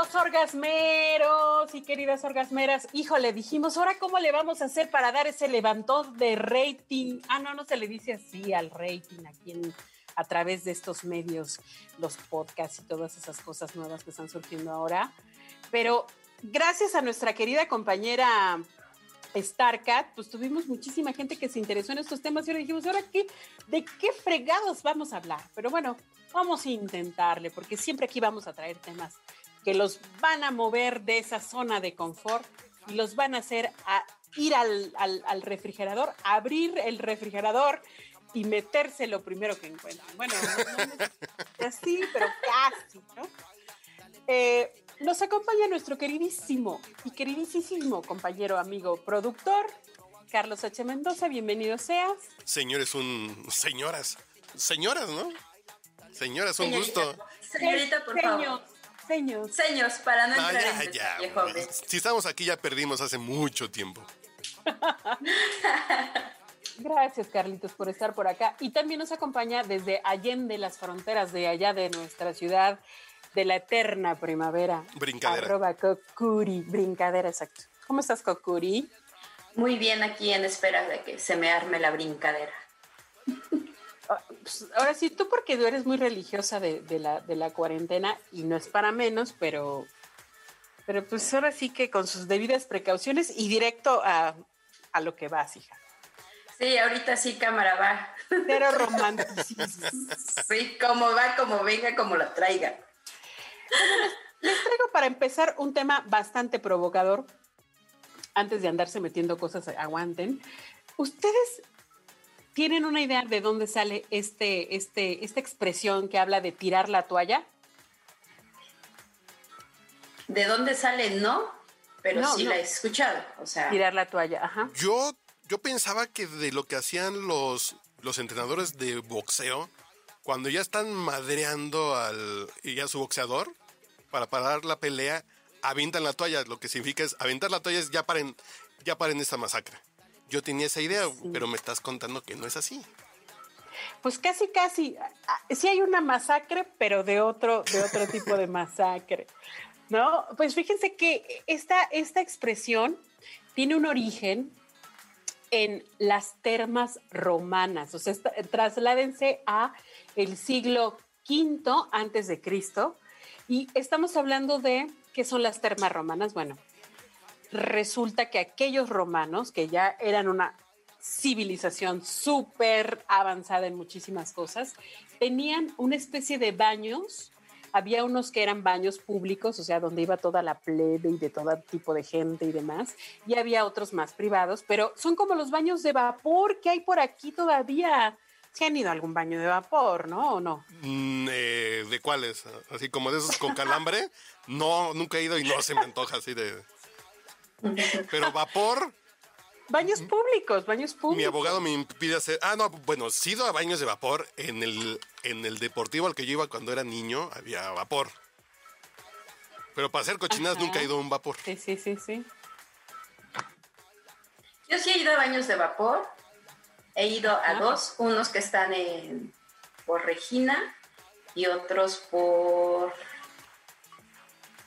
Queridos orgasmeros y queridas orgasmeras, híjole, dijimos, ahora cómo le vamos a hacer para dar ese levantón de rating. Ah, no, no se le dice así al rating aquí en, a través de estos medios, los podcasts y todas esas cosas nuevas que están surgiendo ahora. Pero gracias a nuestra querida compañera StarCat, pues tuvimos muchísima gente que se interesó en estos temas y ahora dijimos, ¿ahora qué? ¿De qué fregados vamos a hablar? Pero bueno, vamos a intentarle, porque siempre aquí vamos a traer temas que los van a mover de esa zona de confort y los van a hacer a ir al, al, refrigerador, abrir el refrigerador y meterse lo primero que encuentren. Bueno, no, así, pero casi, ¿no? Eh, nos acompaña nuestro queridísimo y queridísimo compañero, amigo, productor, Carlos H. Mendoza. Bienvenido seas. Señores, un. Señoras. Señoras, ¿no? Señoras, un gusto. Señorita, por favor. Seños. Seños, para no, entrar en ya, Si estamos aquí ya perdimos hace mucho tiempo. Gracias, Carlitos, por estar por acá. Y también nos acompaña desde Allende las fronteras de allá de nuestra ciudad, de la eterna primavera. Brincadera. Arroba Cocuri. Brincadera, exacto. ¿Cómo estás, Cocuri? Muy bien, aquí en espera de que se me arme la brincadera. Ah, pues, ahora sí, tú porque tú eres muy religiosa de, la, de la cuarentena y no es para menos, pero, pero pues ahora sí que con sus debidas precauciones y directo a, a lo que vas, hija. Sí, ahorita sí, cámara va. Pero romanticismo. Sí, como va, como venga, como la traiga. les, traigo para empezar un tema bastante provocador. Antes de andarse metiendo cosas, aguanten. ¿Ustedes tienen una idea de dónde sale este, este, esta expresión que habla de tirar la toalla? ¿De dónde sale? No, pero sí la he escuchado. O sea, tirar la toalla, ajá. Yo, yo pensaba que de lo que hacían los, los entrenadores de boxeo, cuando ya están madreando al y a su boxeador para parar la pelea, avientan la toalla. Lo que significa es aventar la toalla es ya paren, ya paren esta masacre. Yo tenía esa idea, pero me estás contando que no es así. Pues casi, casi. Ah, sí hay una masacre, pero de otro, de otro tipo de masacre. ¿No? Pues fíjense que esta, esta expresión tiene un origen en las termas romanas. O sea, trasládense a el siglo V antes de Cristo. Y estamos hablando de qué son las termas romanas. Bueno, resulta que aquellos romanos, que ya eran una civilización súper avanzada en muchísimas cosas, tenían una especie de baños. Había unos que eran baños públicos, o sea, donde iba toda la plebe y de todo tipo de gente y demás, y había otros más privados, pero son como los baños de vapor que hay por aquí todavía. ¿Se han ido a algún baño de vapor, no? ¿O no? Mm, eh, ¿De cuáles? Así como de esos con calambre. no, nunca he ido y no se me antoja así de... Pero vapor. Baños públicos, baños públicos. Mi abogado me impide hacer. Ah, no, bueno, sí ido a baños de vapor. En el, en el deportivo al que yo iba cuando era niño había vapor. Pero para hacer cochinadas nunca he ido a un vapor. Sí, sí, sí, sí. Yo sí he ido a baños de vapor. He ido a dos, unos que están en, por Regina y otros por,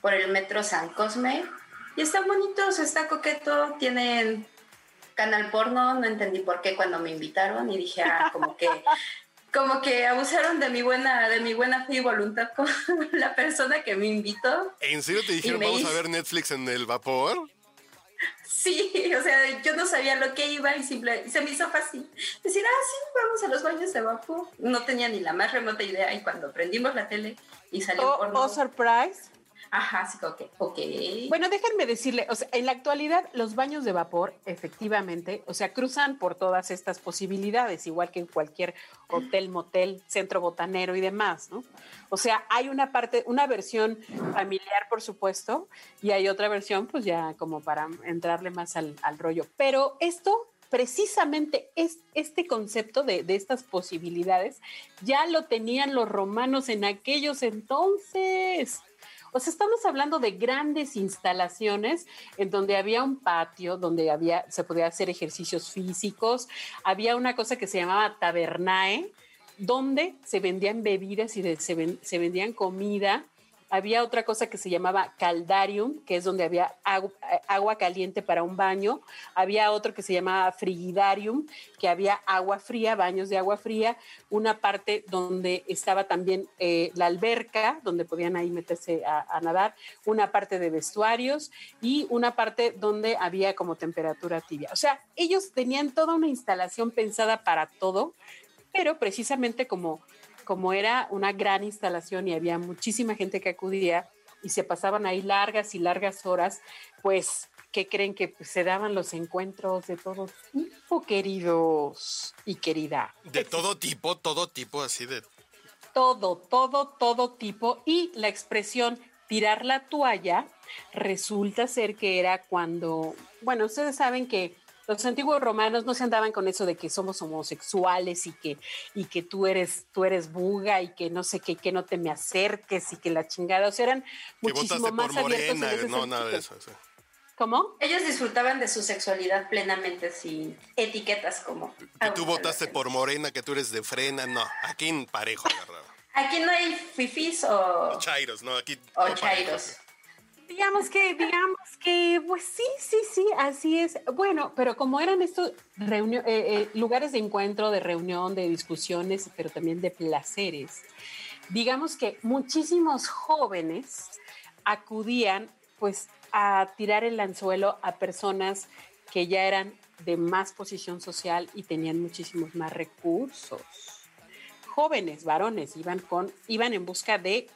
por el metro San Cosme y están bonitos, está coqueto, tienen canal porno, no entendí por qué cuando me invitaron y dije, ah, como que como que abusaron de mi buena de mi buena fe y voluntad con la persona que me invitó. ¿En serio te dijeron vamos a ver Netflix en el vapor? Sí, o sea, yo no sabía lo que iba y simple, se me hizo fácil decir, ah, sí, vamos a los baños de vapor. No tenía ni la más remota idea y cuando prendimos la tele y salió oh, porno. Oh, surprise Ajá, así que, ok. Bueno, déjenme decirle, o sea, en la actualidad los baños de vapor, efectivamente, o sea, cruzan por todas estas posibilidades, igual que en cualquier hotel, motel, centro botanero y demás, ¿no? O sea, hay una parte, una versión familiar, por supuesto, y hay otra versión, pues ya como para entrarle más al, rollo. Pero esto precisamente es, este concepto de, estas posibilidades ya lo tenían los romanos en aquellos entonces. O sea, estamos hablando de grandes instalaciones en donde había un patio, donde había, se podía hacer ejercicios físicos, había una cosa que se llamaba tabernae, donde se vendían bebidas y se vendían comida había otra cosa que se llamaba caldarium, que es donde había agua, agua, caliente para un baño. Había otro que se llamaba frigidarium, que había agua fría, baños de agua fría. Una parte donde estaba también eh, la alberca, donde podían ahí meterse a, a, nadar. Una parte de vestuarios y una parte donde había como temperatura tibia. O sea, ellos tenían toda una instalación pensada para todo, pero precisamente como como era una gran instalación y había muchísima gente que acudía y se pasaban ahí largas y largas horas, pues, ¿qué creen que pues, se daban los encuentros de todo tipo, queridos y querida? De todo tipo, todo tipo, así de... Todo, todo, todo tipo. Y la expresión tirar la toalla resulta ser que era cuando, bueno, ustedes saben que los antiguos romanos no se andaban con eso de que somos homosexuales y que, y que tú eres, tú eres buga y que no sé qué, que no te me acerques y que la chingada. O sea, eran muchísimo más por morena, no, nada de eso. Sí. ¿Cómo? Ellos disfrutaban de su sexualidad plenamente sin etiquetas como. Y tú votaste por morena, que tú eres de frena. No, aquí en parejo agarrado. Aquí no hay fifis o. O chairos, no, aquí. O chairos. Digamos que, digamos que, pues sí, sí, sí, así es. Bueno, pero como eran estos eh, eh, lugares de encuentro, de reunión, de discusiones, pero también de placeres, digamos que muchísimos jóvenes acudían pues a tirar el anzuelo a personas que ya eran de más posición social y tenían muchísimos más recursos. Jóvenes, varones, iban con, iban en busca de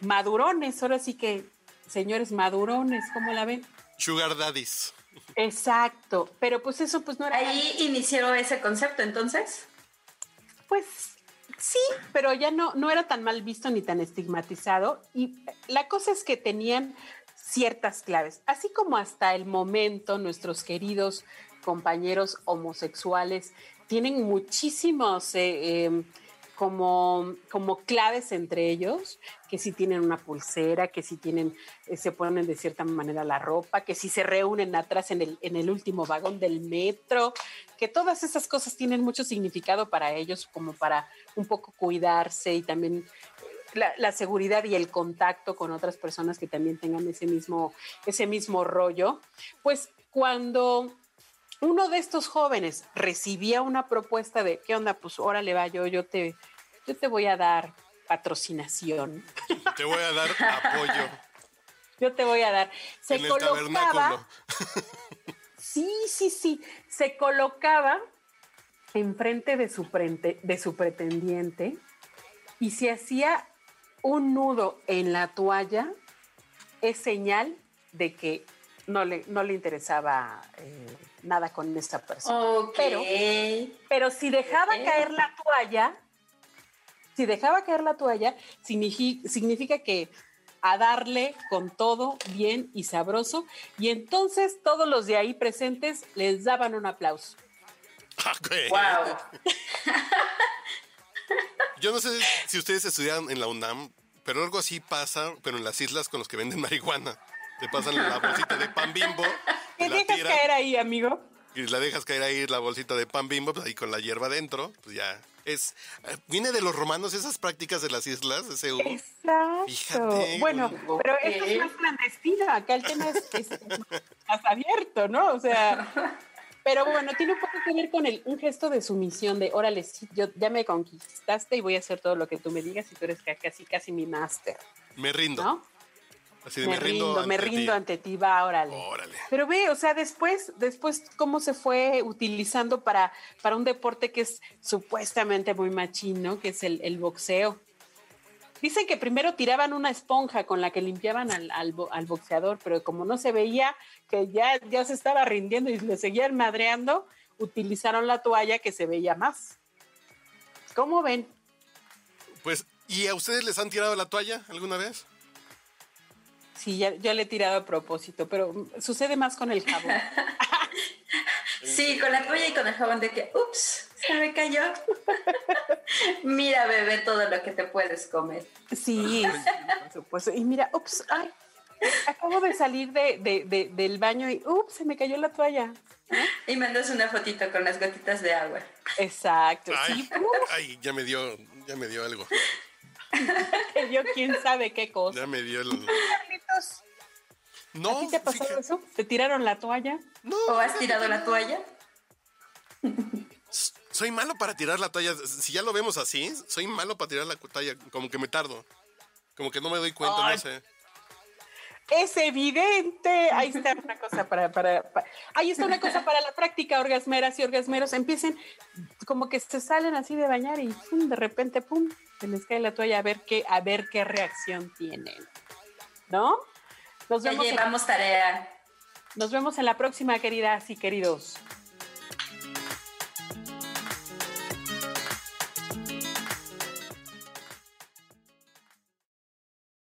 madurones, ahora sí que señores madurones, ¿cómo la ven? Sugar daddies. Exacto, pero pues eso pues no era... Ahí inició ese concepto entonces. Pues sí, pero ya no, no era tan mal visto ni tan estigmatizado y la cosa es que tenían ciertas claves, así como hasta el momento nuestros queridos compañeros homosexuales tienen muchísimos... Eh, eh, como, como claves entre ellos, que si tienen una pulsera, que si tienen, eh, se ponen de cierta manera la ropa, que si se reúnen atrás en el, en el último vagón del metro, que todas esas cosas tienen mucho significado para ellos, como para un poco cuidarse y también la, la, seguridad y el contacto con otras personas que también tengan ese mismo, ese mismo rollo, pues cuando uno de estos jóvenes recibía una propuesta de, ¿qué onda? Pues órale va, yo, yo, te, yo te voy a dar patrocinación. Te voy a dar apoyo. Yo te voy a dar. Se en colocaba. sí, sí, sí. Se colocaba enfrente de su, de su pretendiente y se hacía un nudo en la toalla, es señal de que no le, no le interesaba eh, nada con esta persona. Okay. Pero, pero si dejaba okay. caer la toalla, si dejaba caer la toalla, significa, significa que a darle con todo bien y sabroso, y entonces todos los de ahí presentes les daban un aplauso. Okay. Wow. Yo no sé si ustedes estudiaron en la UNAM, pero algo así pasa, pero en las islas con los que venden marihuana. Te pasan la bolsita de pan bimbo. ¿Qué dejas caer ahí, amigo? Y la dejas caer ahí la bolsita de pan bimbo, pues ahí con la hierba dentro, pues ya. Es, viene de los romanos esas prácticas de las islas, ese Hugo. Exacto. Fíjate. Bueno, pero esto es más clandestino, acá el tema es, es más abierto, ¿no? O sea, pero bueno, tiene un poco que ver con el, un gesto de sumisión, de órale, sí, yo ya me conquistaste y voy a hacer todo lo que tú me digas y tú eres casi, casi mi máster. Me rindo. ¿No? Así de, me, me rindo, rindo me rindo ti. ante ti, va, órale. órale. Pero ve, o sea, después, después cómo se fue utilizando para, para un deporte que es supuestamente muy machino, que es el, el boxeo. Dicen que primero tiraban una esponja con la que limpiaban al, al, boxeador, pero como no se veía que ya, ya se estaba rindiendo y le seguían madreando, utilizaron la toalla que se veía más. ¿Cómo ven? Pues, ¿y a ustedes les han tirado la toalla alguna vez? Sí, ya, ya le he tirado a propósito, pero sucede más con el jabón. sí, con la toalla y con el jabón de que, ups, se me cayó. mira, bebé, todo lo que te puedes comer. Sí, por supuesto. Y mira, ups, ay, acabo de salir de, de, del baño y ups, se me cayó la toalla. Y mandas una fotito con las gotitas de agua. Exacto. Ay, sí, ay ya me dio, ya me dio algo. Yo quién sabe qué cosa. Ya me dio el. Carlitos. No. ¿A ti te pasó fíjate- eso? ¿Te tiraron la toalla? No. ¿O has tirado la toalla? Soy malo para tirar la toalla. Si ya lo vemos así, soy malo para tirar la toalla. Como que me tardo. Como que no me doy cuenta, Ay. no sé. Es evidente. Ahí está una cosa para, para, pa- ahí está una cosa para la práctica, orgasmeras y orgasmeros. Empiecen como que se salen así de bañar y pum, de repente, pum, se les cae la toalla a ver qué, a ver qué reacción tienen. ¿No? Nos Ya vemos, en, llevamos tarea. nos vemos en la próxima, queridas y queridos.